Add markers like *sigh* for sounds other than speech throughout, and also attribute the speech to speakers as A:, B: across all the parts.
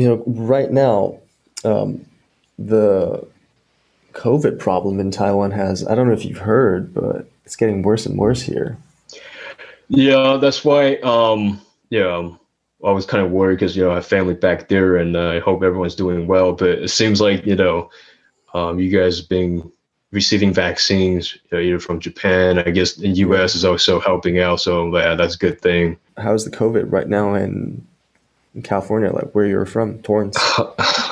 A: you know, right now, um, the COVID problem in Taiwan has, I don't know if you've heard, but it's getting worse and worse here.
B: Yeah, that's why, um, yeah, um, I was kind of worried because, you know, I have family back there and uh, I hope everyone's doing well. But it seems like, you know, um, you guys being receiving vaccines, you know, either from Japan, I guess the US is also helping out. So, yeah, that's a good thing.
A: How's the COVID right now in, in California, like where you're from, Torrance? *laughs*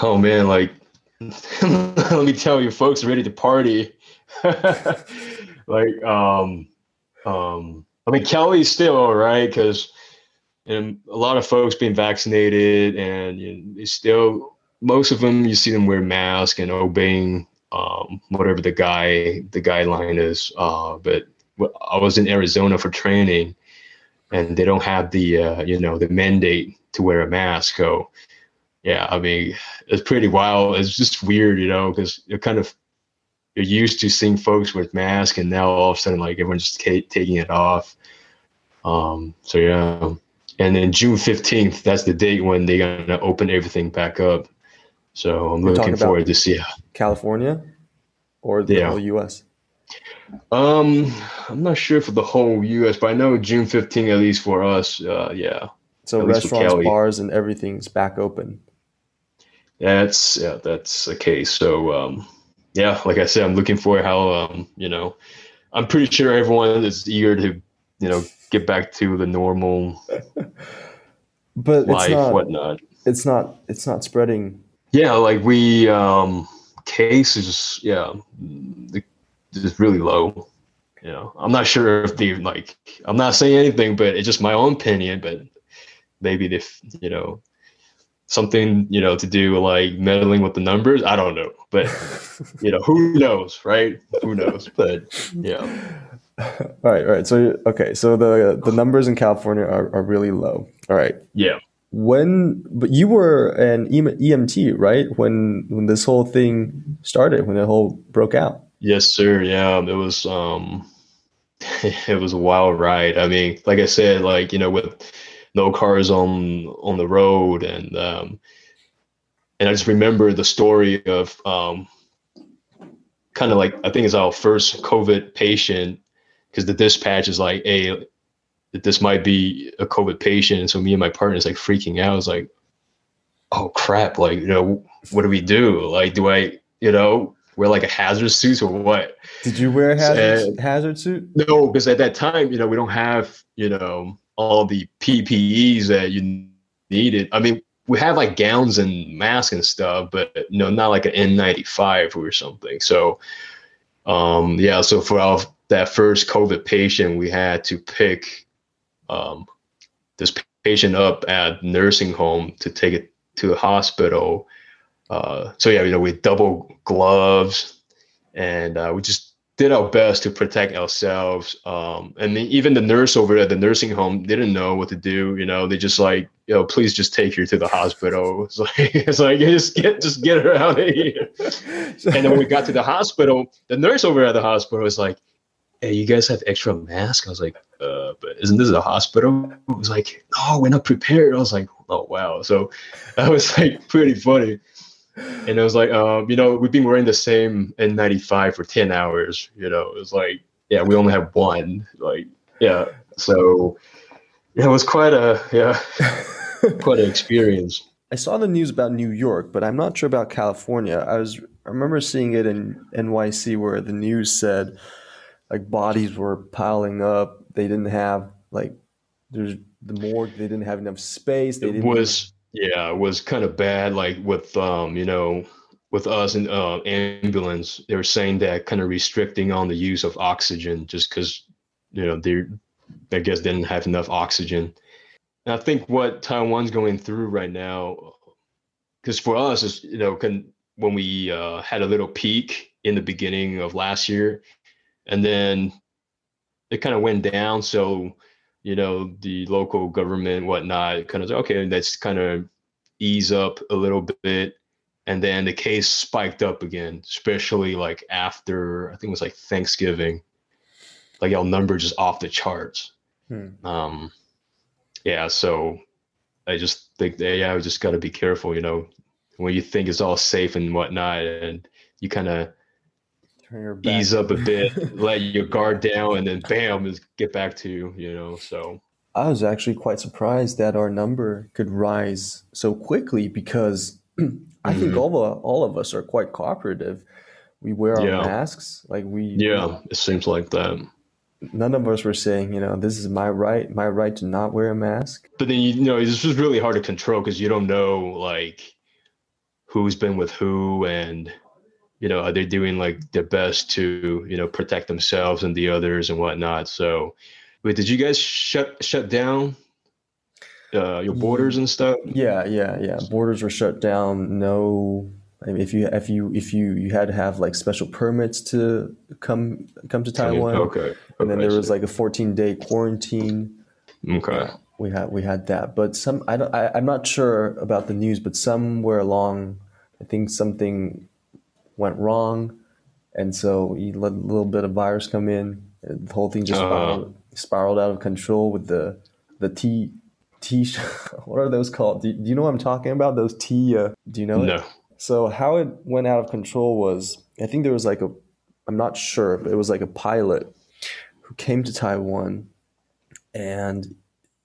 B: oh, man, like, *laughs* let me tell you, folks are ready to party. *laughs* like, um, um, I mean, Cali's still all right because and a lot of folks being vaccinated, and you know, still most of them you see them wear masks and obeying um, whatever the guy the guideline is. Uh, but I was in Arizona for training, and they don't have the uh, you know the mandate to wear a mask. So yeah, I mean it's pretty wild. It's just weird, you know, because you're kind of you're used to seeing folks with masks, and now all of a sudden like everyone's just taking it off. Um, so yeah, and then June fifteenth, that's the date when they're gonna open everything back up. So I'm You're looking forward to see
A: California or the yeah. whole U.S.
B: Um, I'm not sure for the whole U.S., but I know June 15th at least for us. Uh, yeah.
A: So restaurants, bars, and everything's back open.
B: That's yeah, that's the case. So um, yeah, like I said, I'm looking for how um, you know, I'm pretty sure everyone is eager to you know get back to the normal *laughs*
A: but life, it's not, whatnot. It's not it's not spreading.
B: Yeah, like we um cases, yeah, just really low. You know, I'm not sure if the like I'm not saying anything, but it's just my own opinion. But maybe if you know something you know to do like meddling with the numbers, I don't know. But *laughs* you know, who knows, right? Who knows? But yeah. *laughs*
A: all right, all right. So okay, so the the numbers in California are, are really low. All right.
B: Yeah.
A: When but you were an EMT, right? When when this whole thing started, when the whole broke out.
B: Yes, sir. Yeah, it was um *laughs* it was a wild ride. I mean, like I said, like, you know, with no cars on on the road and um and I just remember the story of um kind of like I think it's our first COVID patient because the dispatch is like, hey, this might be a COVID patient. And so me and my partner is like freaking out. It's like, oh crap, like, you know, what do we do? Like, do I, you know, wear like a hazard suit or what?
A: Did you wear a hazard, and, hazard suit?
B: No, because at that time, you know, we don't have, you know, all the PPEs that you needed. I mean, we have like gowns and masks and stuff, but you know, not like an N95 or something. So, um, yeah, so for our that first COVID patient, we had to pick um, this patient up at nursing home to take it to the hospital. Uh, so yeah, you know, with double gloves, and uh, we just did our best to protect ourselves. Um, and the, even the nurse over at the nursing home didn't know what to do. You know, they just like, you know, please just take her to the hospital. *laughs* It's like, it's like just get, just get her out of here. *laughs* and then when we got to the hospital, the nurse over at the hospital was like, hey, you guys have extra masks? I was like, uh, but isn't this a hospital? It was like, no, we're not prepared. I was like, oh, wow. So *laughs* that was like pretty funny. And I was like, um, you know, we've been wearing the same N95 for 10 hours. You know, it was like, yeah, we only have one. Like, yeah. So it was quite a, yeah, *laughs* quite an experience.
A: I saw the news about New York, but I'm not sure about California. I was, I remember seeing it in NYC where the news said, like bodies were piling up. They didn't have like there's the morgue. They didn't have enough space. They
B: it was yeah, it was kind of bad. Like with um, you know, with us in uh, ambulance, they were saying that kind of restricting on the use of oxygen just because you know they I guess didn't have enough oxygen. And I think what Taiwan's going through right now, because for us is you know can when we uh, had a little peak in the beginning of last year, and then it kind of went down. So, you know, the local government, whatnot, kind of okay, let's kind of ease up a little bit. And then the case spiked up again, especially like after I think it was like Thanksgiving. Like y'all number just off the charts. Hmm. Um, yeah, so I just think that yeah, we just got to be careful, you know, when you think it's all safe and whatnot, and you kind of ease up a bit, *laughs* let your guard down, and then bam, just get back to you know. So
A: I was actually quite surprised that our number could rise so quickly because *clears throat* I think
B: Mhm.
A: all of, all of us are quite cooperative. We wear our
B: Yeah.
A: masks, like we
B: yeah, it seems like that.
A: none of us were saying, you know, this is my right, my right to not wear a mask.
B: But then you know it's just really hard to control because you don't know like who's been with who and you know are they doing like their best to you know protect themselves and the others and whatnot. So, wait, did you guys shut shut down uh, your borders and stuff?
A: Yeah, yeah, yeah. Borders were shut down. No, I mean, if you if you if you you had to have like special permits to come come to Taiwan,
B: Okay.
A: and then there was like a 14 day quarantine.
B: okay.
A: We had we had that, but some I don't I, I'm not sure about the news, but somewhere along, I think something went wrong, and so you let a little bit of virus come in, the whole thing just
B: Uh.
A: spiraled, spiraled out of control with the the T T. *laughs* What are those called? Do, do you know what I'm talking about? Those T. Uh, do you know? it?
B: No.
A: So how it went out of control was I think there was like a I'm not sure, but it was like a pilot who came to Taiwan and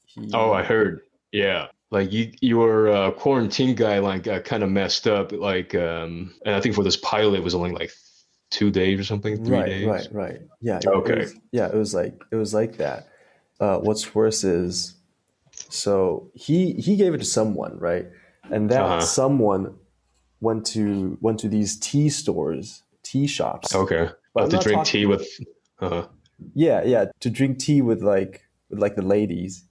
A: he
B: Oh, I heard. Yeah. Like you, your uh, quarantine guideline got kind of messed up. Like, um, and I think for this pilot, it was only like two days or something, three
A: right,
B: days.
A: right, right. Yeah. yeah,
B: Okay.
A: It was, yeah, it was like it was like that. Uh, what's worse is so he he gave it to someone, right? And that
B: Uh-huh.
A: someone went to went to these tea stores, tea shops.
B: Okay. To drink
A: talking-
B: tea with. Uh,
A: Yeah, yeah, to drink tea with like with like the ladies.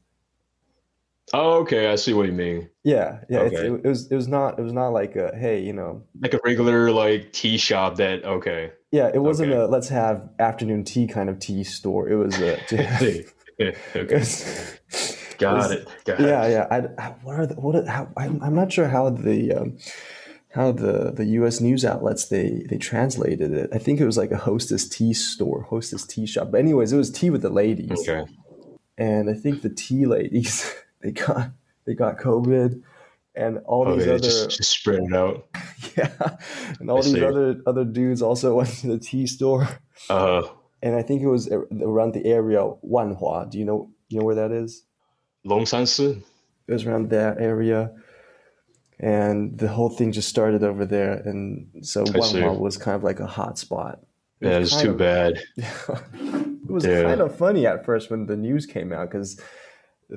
B: Oh, okay. I see what you mean.
A: Yeah, yeah.
B: Okay.
A: it, it was it was not it was not like a hey, you know.
B: Like a regular like tea shop. That okay.
A: Yeah, it wasn't
B: Okay.
A: a let's have afternoon tea kind of tea store. It was a *laughs* to have,
B: See. Yeah, *laughs*
A: it
B: okay.
A: was-
B: Got it. Got it.
A: yeah, yeah. I, I, what are the, what? Are, how, I'm, I'm not sure how the um, how the the U.S. news outlets they they translated it. I think it was like a hostess tea store, hostess tea shop. But anyways, it was tea with the ladies,
B: Okay.
A: and I think the tea ladies *laughs* they got they got COVID, and all these
B: Okay.
A: other
B: Just, just spread it out. *laughs*
A: yeah, and all
B: I
A: these
B: see.
A: other other dudes also *laughs* went to the tea store,
B: Uh,
A: and I think it was around the area Wanhua. Do you know you know where that is?
B: Longsansi.
A: It was around that area, and the whole thing just started over there, and so. Wanhua was kind of like a hot spot. It
B: Yeah,
A: was
B: it's too
A: of-
B: bad. *laughs*
A: it was
B: Yeah.
A: kind of funny at first when the news came out because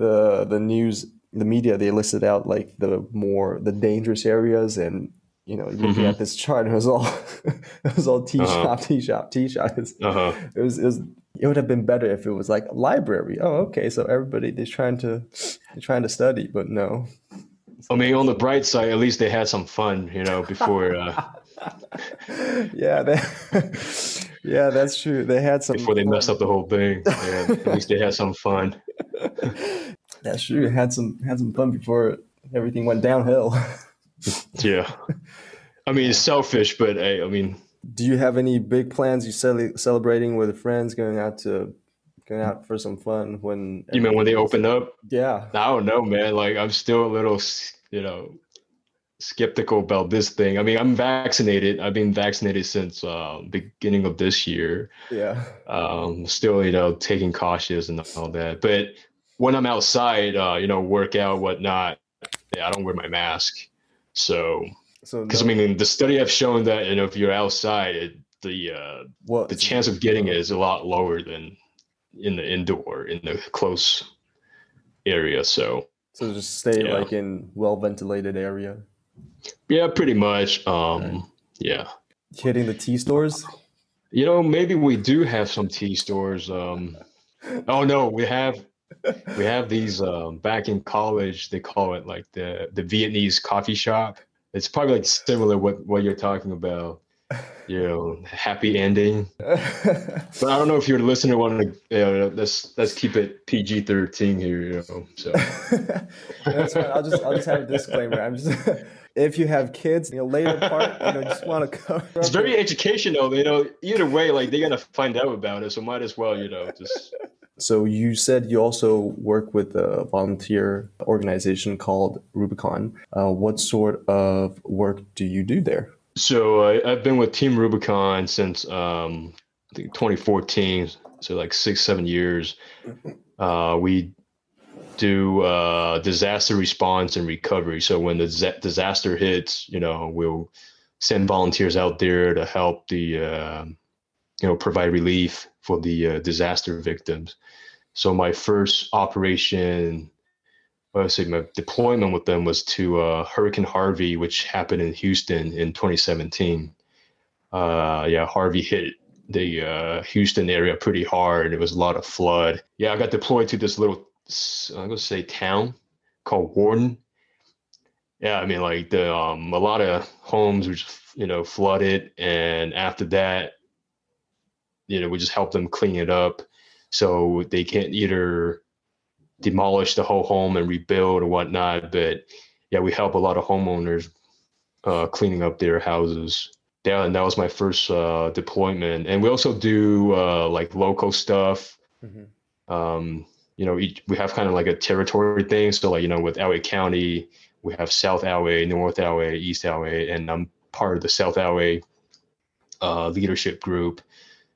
A: the the news the media they listed out like the more the dangerous areas and you know looking
B: Mhm.
A: at this chart it was all *laughs* it was all tea
B: Uh-huh.
A: shop tea shop tea shop It was-
B: Uh huh.
A: it was, it was it would have been better if it was like a library oh okay so everybody they're trying to they're trying to study but no
B: I mean, on the bright side, at least they had some fun, you know, before uh, *laughs*
A: yeah they, *laughs* yeah that's true they had some
B: before they messed up the whole thing. Yeah, at least they had some fun.
A: That's true had some had some fun before everything went downhill *laughs*
B: Yeah. I mean, it's selfish, but hey, I mean,
A: Do you have any big plans? You cele- celebrating with friends, going out to going out for some fun when
B: you mean when they open up?
A: Yeah,
B: I don't know, man. Like, I'm still a little, you know, skeptical about this thing. I mean, I'm vaccinated. I've been vaccinated since uh, beginning of this year.
A: yeah,
B: um, still, you know, taking cautious and all that. But when I'm outside, uh, you know, work out, whatnot, yeah, I don't wear my mask. So,
A: so
B: because
A: no-
B: I mean, the study have shown that, you know, if you're outside, it, the uh,
A: what
B: the chance of getting it is a lot lower than in the indoor, in the close area. So,
A: So just stay
B: Yeah.
A: like in well ventilated area.
B: yeah, pretty much. Um, yeah.
A: Hitting the tea stores.
B: You know, maybe we do have some tea stores. Um, *laughs* oh no, we have we have these um, back in college. They call it like the the Vietnamese coffee shop. It's probably like similar what what you're talking about. You know, happy ending. But I don't know if your listener want to. You know, let's let's keep it PG thirteen here. You know, so
A: That's fine. I'll just I'll just have a disclaimer. I'm just if you have kids, you know, later part, you know, just want to cover.
B: it's very educational. You know, either way, like they're gonna find out about it, so might as well, you know, just
A: So you said you also work with a volunteer organization called Rubicon. Uh, what sort of work do you do there?
B: So uh, I've been with Team Rubicon since um, I think 2014, so like six, seven years. Uh, we do uh, disaster response and recovery. So when the disaster hits, you know, we'll send volunteers out there to help the, uh, you know, provide relief for the uh, disaster victims. So my first operation, well, I say my deployment with them was to uh, Hurricane Harvey, which happened in Houston in 2017. Uh, yeah, Harvey hit the uh, Houston area pretty hard. It was a lot of flood. Yeah, I got deployed to this little, I'm gonna say town called Wharton. Yeah, I mean like the um, a lot of homes were just, you know flooded, and after that, you know we just help them clean it up, so they can't either demolish the whole home and rebuild or whatnot. But yeah, we help a lot of homeowners uh, cleaning up their houses yeah, and that was my first uh, deployment. And we also do uh, like local stuff. Mm-hmm. Um, you know, each, we have kind of like a territory thing. So like, you know, with LA County, we have South LA, North LA, East LA, and I'm part of the South LA uh, leadership group.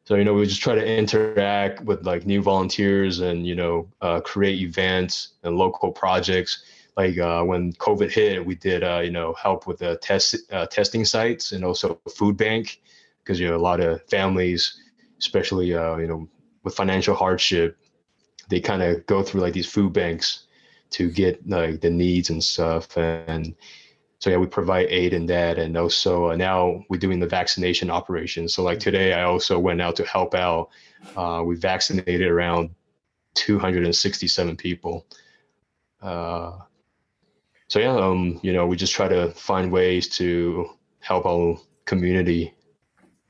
B: So, you know, we just try to interact with like new volunteers and, you know, uh, create events and local projects. Like uh, when COVID hit, we did uh, you know help with the test uh, testing sites and also food bank because you know a lot of families, especially uh, you know with financial hardship, they kind of go through like these food banks to get like the needs and stuff. And so yeah we provide aid in that and also uh, now we're doing the vaccination operation so like today i also went out to help out uh, we vaccinated around 267 people uh, so yeah, um, you know, we just try to find ways to help our community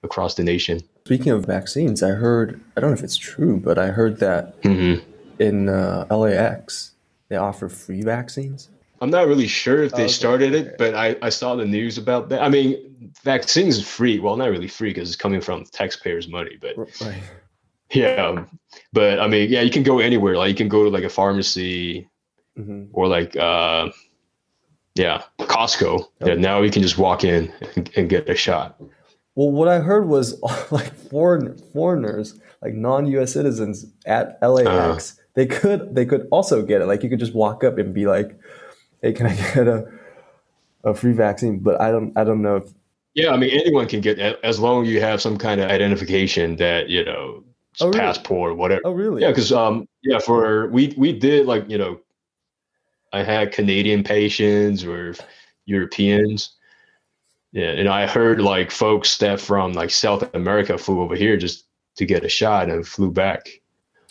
B: across the nation.
A: Speaking of vaccines, I heard I don't know if it's true, but I heard that mm-hmm. in uh, LAX they offer free vaccines.
B: I'm not really sure if they okay. started it, but I, I saw the news about that. I mean, vaccines free. Well, not really free because it's coming from taxpayers' money, but right. yeah. But I mean, yeah, you can go anywhere. Like you can go to like a pharmacy mm-hmm. or like uh, yeah, Costco. Okay. Yeah, now you can just walk in and, and, get a shot.
A: Well, what I heard was *laughs* like foreign foreigners, like non-U.S. citizens at LAX, uh, they could they could also get it. Like you could just walk up and be like, "Hey, can I get a a free vaccine?" But I don't I don't know if.
B: Yeah, I mean anyone can get as long as you have some kind of identification that you know oh, really? passport or whatever.
A: Oh, really?
B: Yeah, because um yeah for we we did like you know I had Canadian patients or Europeans. Yeah, and I heard like folks that from like South America flew over here just to get a shot and flew back.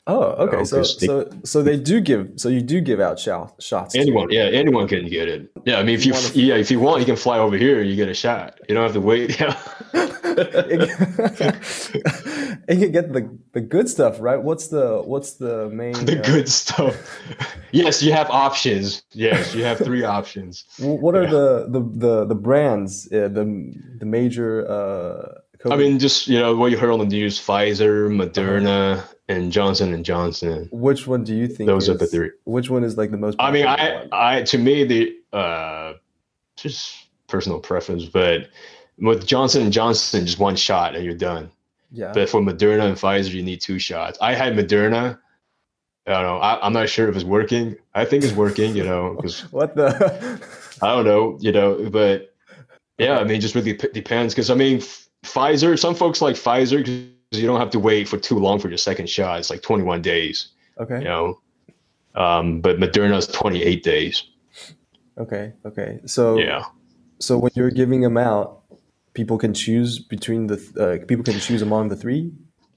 A: Oh, okay. so, they, so, so they do give. So you do give out shot, shots.
B: Anyone, yeah, anyone can get it. Yeah, I mean, if you, you yeah, if you want, you can fly over here. You get a shot. You don't have to wait. Yeah.
A: and you get the the good stuff, right? What's the what's the main
B: the uh, good stuff? *laughs* yes, you have options. Yes, you have three options.
A: What are yeah. the, the the the brands? Uh, the the major. Uh,
B: COVID? I mean, just you know what you heard on the news: Pfizer, Moderna, uh-huh. And Johnson and Johnson.
A: Which one do you think?
B: Those
A: is,
B: are the three.
A: Which one is like the most?
B: I mean, I one? I to me the uh, just personal preference, but with Johnson and Johnson, just one shot and you're done.
A: Yeah.
B: But for Moderna and Pfizer, you need two shots. I had Moderna. I don't know. I, am not sure if it's working. I think it's working. You know, because *laughs*
A: what the? *laughs*
B: I don't know. You know, but yeah, I mean, just really p- depends. Because I mean, Pfizer. Some folks like Pfizer you don't have to wait for too long for your second shot. It's like 21 days.
A: Okay.
B: You know, um, but Moderna is 28 days.
A: Okay. Okay. So
B: yeah.
A: So when you're giving them out, people can choose between the uh, people can choose among the three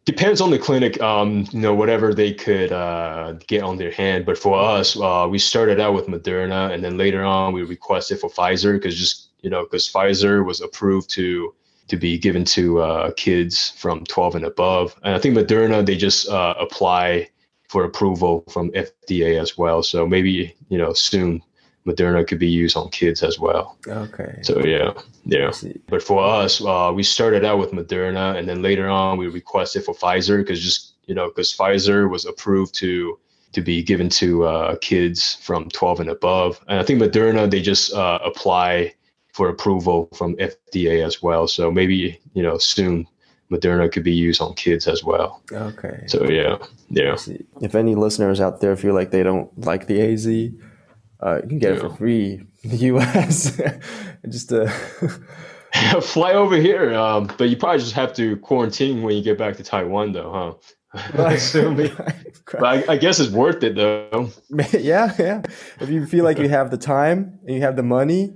B: depends on the clinic um, you know whatever they could uh, get on their hand but for us uh, we started out with moderna and then later on we requested for pfizer because just you know because pfizer was approved to to be given to uh, kids from 12 and above and i think moderna they just uh, apply for approval from fda as well so maybe you know soon Moderna could be used on kids as well.
A: Okay.
B: So yeah, yeah. But for us, uh, we started out with Moderna, and then later on we requested for Pfizer because just you know, because Pfizer was approved to to be given to uh, kids from 12 and above, and I think Moderna they just uh, apply for approval from FDA as well. So maybe you know soon Moderna could be used on kids as well.
A: Okay.
B: So yeah, yeah.
A: If any listeners out there feel like they don't like the AZ, uh, you can get yeah. it for free in the US. *laughs* just uh *laughs*
B: fly over here. Um, but you probably just have to quarantine when you get back to Taiwan, though, huh? *laughs* Assuming. but I, I, guess it's worth it, though.
A: yeah, yeah. If you feel like you have the time and you have the money